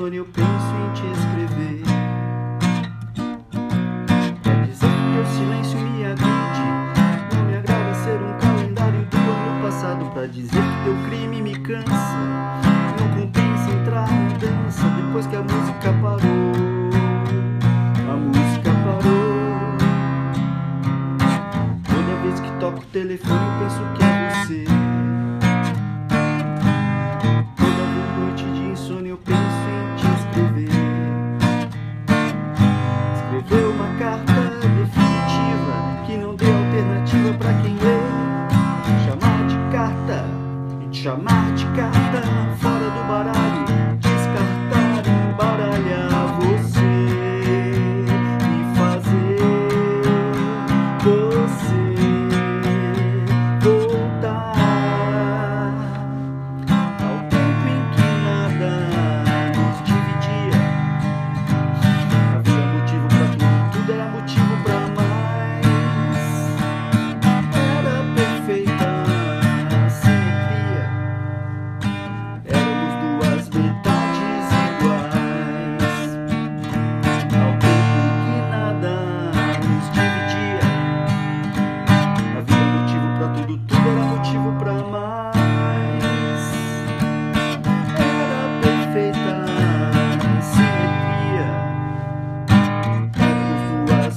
insônia eu penso em te escrever. Quer dizer que teu silêncio me agride. Não me agrada ser um calendário do ano passado. Pra dizer que teu crime me cansa. Não compensa entrar na dança depois que a música parou. A música parou. Toda vez que toco o telefone eu penso que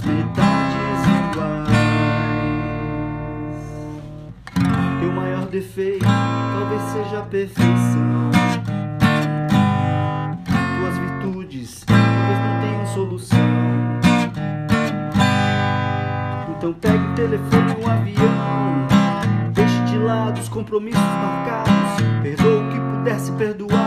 Metades iguais. Teu maior defeito talvez seja a perfeição. Tuas virtudes talvez não tenham solução. Então pegue o telefone no avião. Deixe de lado os compromissos marcados. Perdoa o que puder ser perdoado.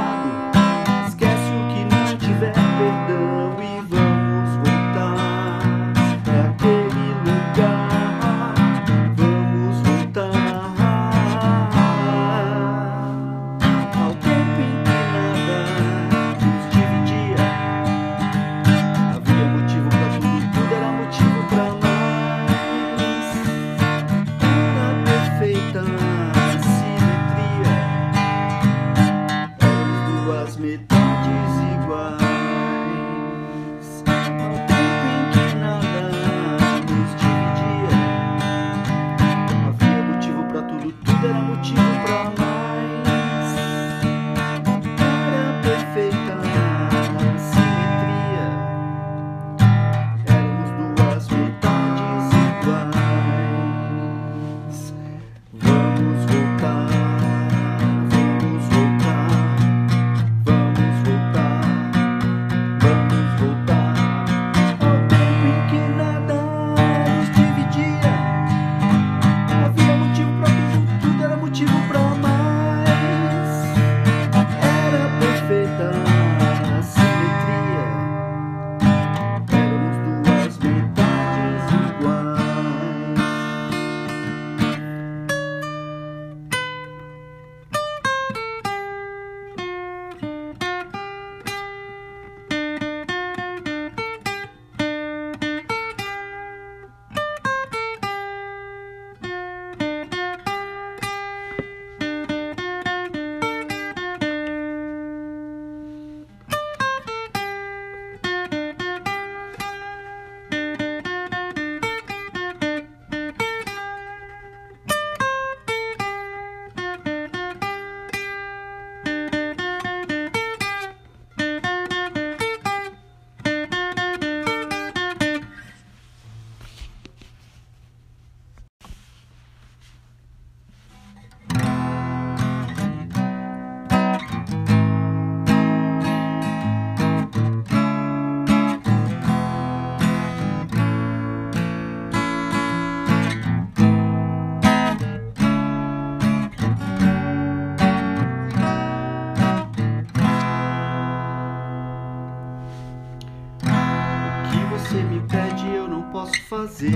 Fazer.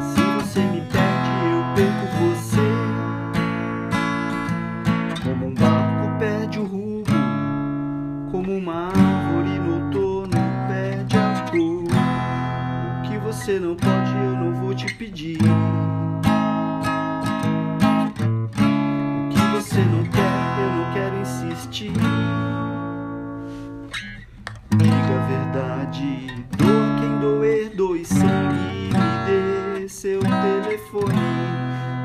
Se você me perde, eu perco você. Como um barco perde o rumo, como uma árvore no outono perde a cor. O que você não pode, eu não vou te pedir. Telefone.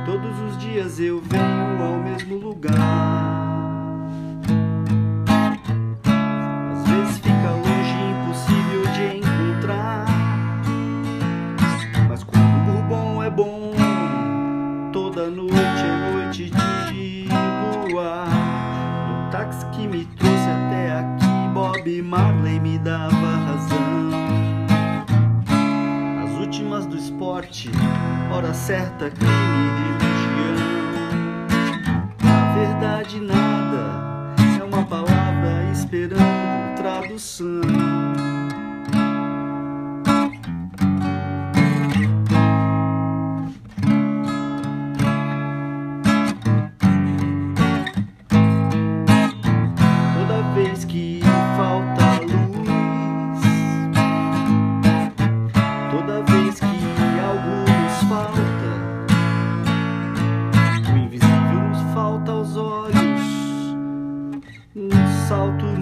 Todos os dias eu venho ao mesmo lugar. Às vezes fica longe, impossível de encontrar. Mas quando o bourbon é bom, toda noite é noite de luar. No táxi que me trouxe até aqui, Bob Marley me dava hora certa, crime religião. A verdade nada é uma palavra esperando tradução.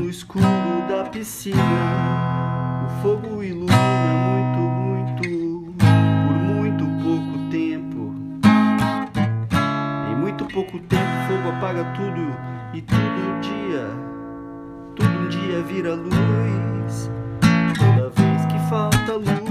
No escuro da piscina, o fogo ilumina muito, muito, por muito pouco tempo. Em muito pouco tempo, o fogo apaga tudo e tudo um dia, tudo um dia vira luz. Toda vez que falta luz,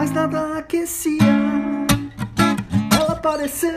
mas nada aquecia. Ela apareceu